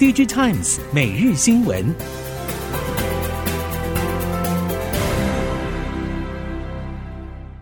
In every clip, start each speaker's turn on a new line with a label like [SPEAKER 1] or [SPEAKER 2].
[SPEAKER 1] DigiTimes 每日新闻。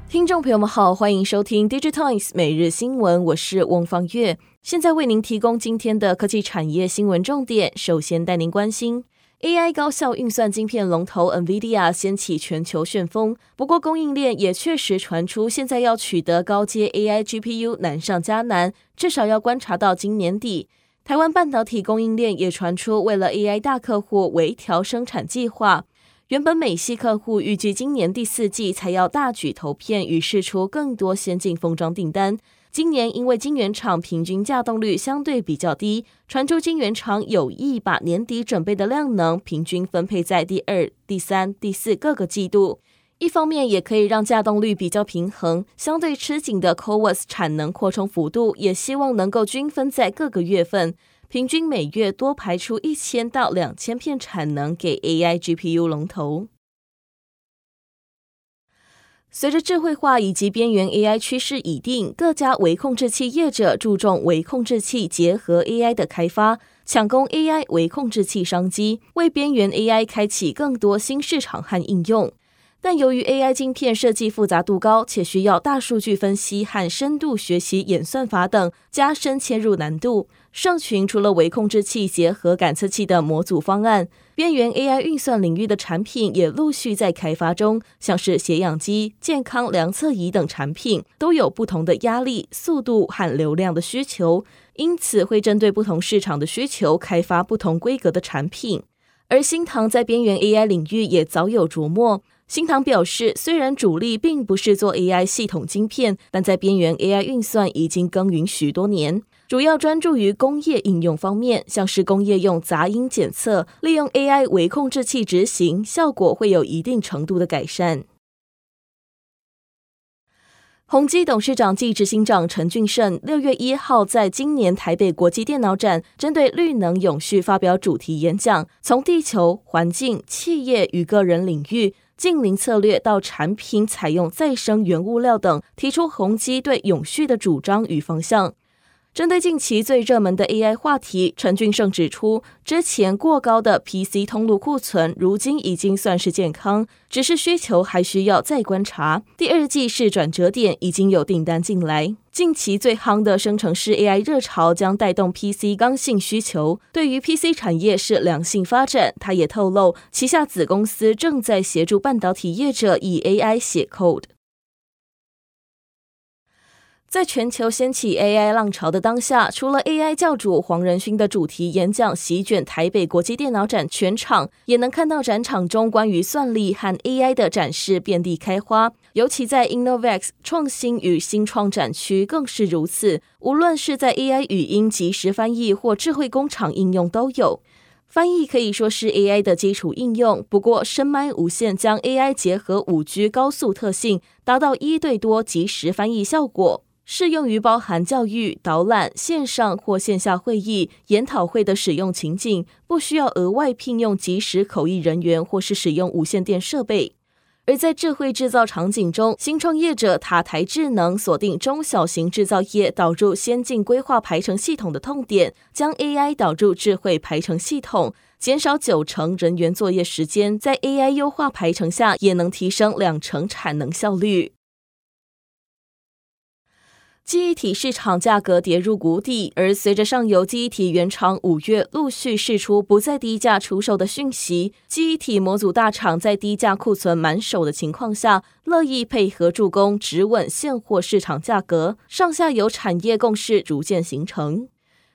[SPEAKER 2] 听众朋友们好，欢迎收听 DigiTimes 每日新闻，我是翁方月，现在为您提供今天的科技产业新闻重点。首先带您关心。AI 高效运算晶片龙头 NVIDIA 掀起全球旋风，不过供应链也确实传出，现在要取得高阶 AI GPU 难上加难，至少要观察到今年底。台湾半导体供应链也传出，为了 AI 大客户微调生产计划，原本美系客户预计今年第四季才要大举投片与试出更多先进封装订单。今年因为晶圆厂平均稼动率相对比较低，传出晶圆厂有意把年底准备的量能平均分配在第二、第三、第四各个季度，一方面也可以让稼动率比较平衡，相对吃紧的 CoWoS 产能扩充幅度也希望能够均分在各个月份，平均每月多排出一千到两千片产能给 AI GPU 龙头。随着智慧化以及边缘 AI 趋势已定，各家微控制器业者注重微控制器结合 AI 的开发，抢攻 AI 微控制器商机，为边缘 AI 开启更多新市场和应用。但由于 AI 晶片设计复杂度高，且需要大数据分析和深度学习演算法等，加深切入难度。盛群除了微控制器结合感测器的模组方案，边缘 AI 运算领域的产品也陆续在开发中，像是血氧机、健康量测仪等产品，都有不同的压力、速度和流量的需求，因此会针对不同市场的需求开发不同规格的产品。而新唐在边缘 AI 领域也早有琢磨。新唐表示，虽然主力并不是做 AI 系统晶片，但在边缘 AI 运算已经耕耘许多年，主要专注于工业应用方面，像是工业用杂音检测，利用 AI 微控制器执行，效果会有一定程度的改善。宏基董事长暨执行长陈俊盛六月一号在今年台北国际电脑展，针对绿能永续发表主题演讲，从地球、环境、企业与个人领域。近零策略到产品采用再生原物料等，提出宏基对永续的主张与方向。针对近期最热门的 AI 话题，陈俊盛指出，之前过高的 PC 通路库存，如今已经算是健康，只是需求还需要再观察。第二季是转折点，已经有订单进来。近期最夯的生成式 AI 热潮将带动 PC 刚性需求，对于 PC 产业是良性发展。他也透露，旗下子公司正在协助半导体业者以 AI 写 code。在全球掀起 AI 浪潮的当下，除了 AI 教主黄仁勋的主题演讲席卷台北国际电脑展全场，也能看到展场中关于算力和 AI 的展示遍地开花。尤其在 Innovex 创新与新创展区更是如此。无论是在 AI 语音即时翻译或智慧工厂应用都有。翻译可以说是 AI 的基础应用，不过深麦无线将 AI 结合 5G 高速特性，达到一对多即时翻译效果。适用于包含教育、导览、线上或线下会议、研讨会的使用情境，不需要额外聘用即时口译人员或是使用无线电设备。而在智慧制造场景中，新创业者塔台智能锁定中小型制造业导入先进规划排程系统的痛点，将 AI 导入智慧排程系统，减少九成人员作业时间，在 AI 优化排程下，也能提升两成产能效率。记忆体市场价格跌入谷底，而随着上游记忆体原厂五月陆续释出不再低价出售的讯息，记忆体模组大厂在低价库存满手的情况下，乐意配合助攻，止稳现货市场价格，上下游产业共识逐渐形成。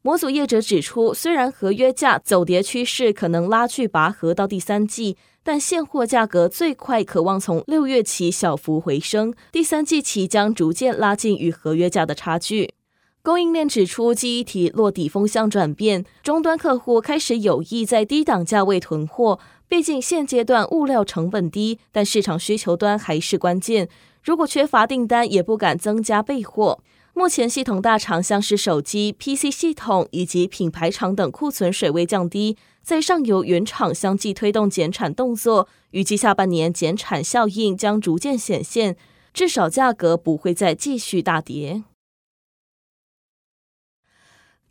[SPEAKER 2] 模组业者指出，虽然合约价走跌趋势可能拉锯拔河到第三季。但现货价格最快可望从六月起小幅回升，第三季起将逐渐拉近与合约价的差距。供应链指出，记忆体落底风向转变，终端客户开始有意在低档价位囤货。毕竟现阶段物料成本低，但市场需求端还是关键。如果缺乏订单，也不敢增加备货。目前系统大厂像是手机、PC 系统以及品牌厂等库存水位降低。在上游原厂相继推动减产动作，预计下半年减产效应将逐渐显现，至少价格不会再继续大跌。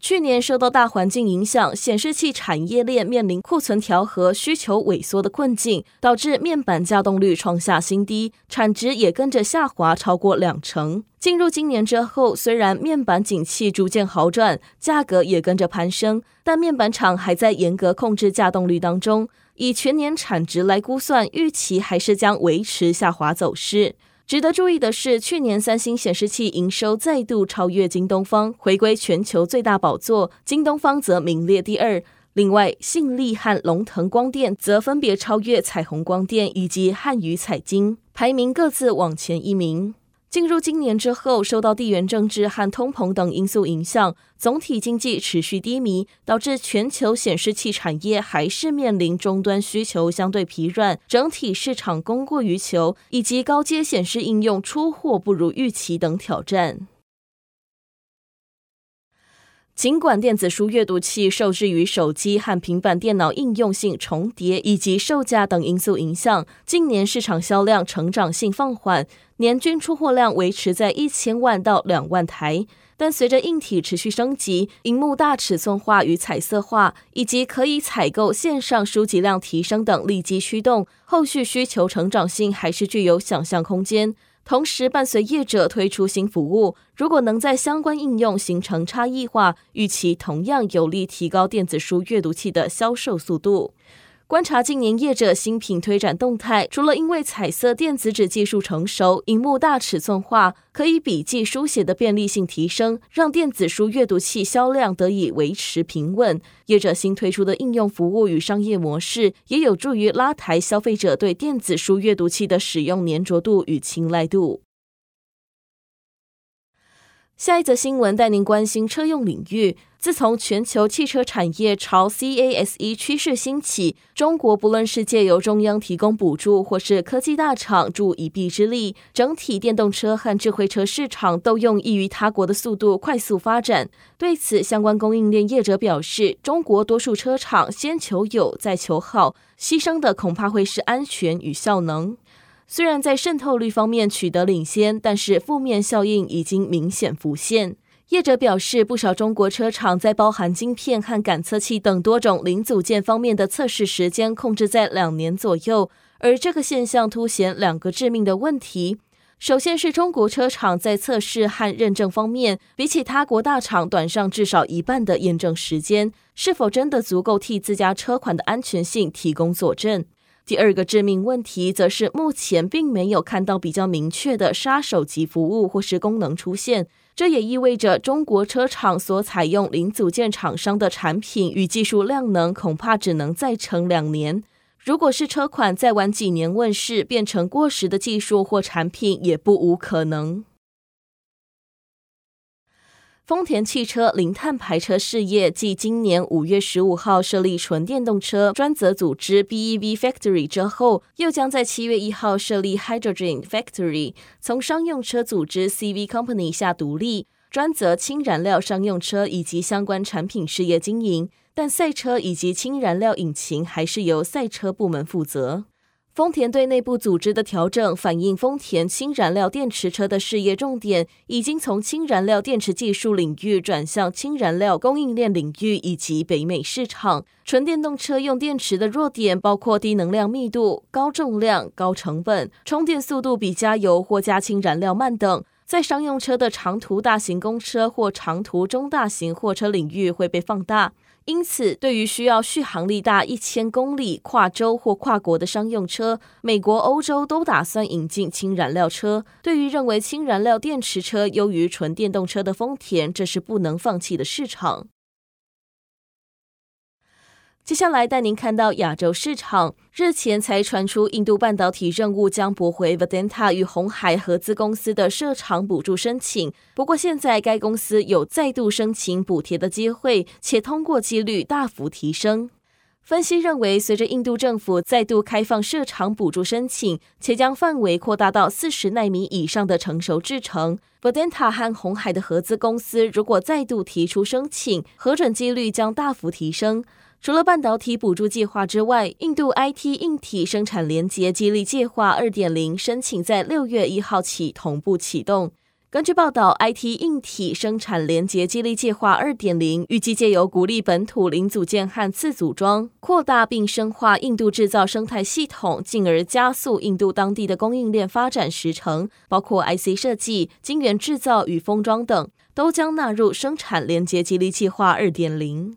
[SPEAKER 2] 去年受到大环境影响，显示器产业链面临库存调和、需求萎缩的困境，导致面板稼动率创下新低，产值也跟着下滑超过两成。进入今年之后，虽然面板景气逐渐好转，价格也跟着攀升，但面板厂还在严格控制稼动率当中。以全年产值来估算，预期还是将维持下滑走势。值得注意的是，去年三星显示器营收再度超越京东方，回归全球最大宝座。京东方则名列第二。另外，信利和龙腾光电则分别超越彩虹光电以及汉语彩晶，排名各自往前一名。进入今年之后，受到地缘政治和通膨等因素影响，总体经济持续低迷，导致全球显示器产业还是面临终端需求相对疲软，整体市场供过于求，以及高阶显示应用出货不如预期等挑战。尽管电子书阅读器受制于手机和平板电脑应用性重叠以及售价等因素影响，近年市场销量成长性放缓，年均出货量维持在一千万到两万台。但随着硬体持续升级、荧幕大尺寸化与彩色化，以及可以采购线上书籍量提升等利基驱动，后续需求成长性还是具有想象空间。同时，伴随业者推出新服务，如果能在相关应用形成差异化，预期同样有利提高电子书阅读器的销售速度。观察近年业者新品推展动态，除了因为彩色电子纸技术成熟、荧幕大尺寸化，可以笔记书写的便利性提升，让电子书阅读器销量得以维持平稳。业者新推出的应用服务与商业模式，也有助于拉抬消费者对电子书阅读器的使用黏着度与青睐度。下一则新闻带您关心车用领域。自从全球汽车产业朝 CASE 趋势兴起，中国不论是借由中央提供补助，或是科技大厂助一臂之力，整体电动车和智慧车市场都用异于他国的速度快速发展。对此，相关供应链业者表示，中国多数车厂先求有，再求好，牺牲的恐怕会是安全与效能。虽然在渗透率方面取得领先，但是负面效应已经明显浮现。业者表示，不少中国车厂在包含晶片和感测器等多种零组件方面的测试时间控制在两年左右，而这个现象凸显两个致命的问题。首先是中国车厂在测试和认证方面，比起他国大厂短上至少一半的验证时间，是否真的足够替自家车款的安全性提供佐证？第二个致命问题，则是目前并没有看到比较明确的杀手级服务或是功能出现。这也意味着中国车厂所采用零组件厂商的产品与技术量能，恐怕只能再撑两年。如果是车款再晚几年问世，变成过时的技术或产品，也不无可能。丰田汽车零碳排车事业继今年五月十五号设立纯电动车专责组织 BEV Factory 之后，又将在七月一号设立 Hydrogen Factory，从商用车组织 CV Company 下独立，专责氢燃料商用车以及相关产品事业经营，但赛车以及氢燃料引擎还是由赛车部门负责。丰田对内部组织的调整，反映丰田氢燃料电池车的事业重点已经从氢燃料电池技术领域转向氢燃料供应链领域以及北美市场。纯电动车用电池的弱点包括低能量密度、高重量、高成本、充电速度比加油或加氢燃料慢等，在商用车的长途大型公车或长途中大型货车领域会被放大。因此，对于需要续航力大一千公里、跨州或跨国的商用车，美国、欧洲都打算引进氢燃料车。对于认为氢燃料电池车优于纯电动车的丰田，这是不能放弃的市场。接下来带您看到亚洲市场，日前才传出印度半导体任务将驳回 Vedanta 与红海合资公司的设厂补助申请。不过现在该公司有再度申请补贴的机会，且通过几率大幅提升。分析认为，随着印度政府再度开放设厂补助申请，且将范围扩大到四十奈米以上的成熟制程，Vedanta 和红海的合资公司如果再度提出申请，核准几率将大幅提升。除了半导体补助计划之外，印度 IT 硬体生产连结激励计划二点零申请在六月一号起同步启动。根据报道，IT 硬体生产连结激励计划二点零预计借由鼓励本土零组件和次组装，扩大并深化印度制造生态系统，进而加速印度当地的供应链发展时程，包括 IC 设计、晶圆制造与封装等，都将纳入生产连结激励计划二点零。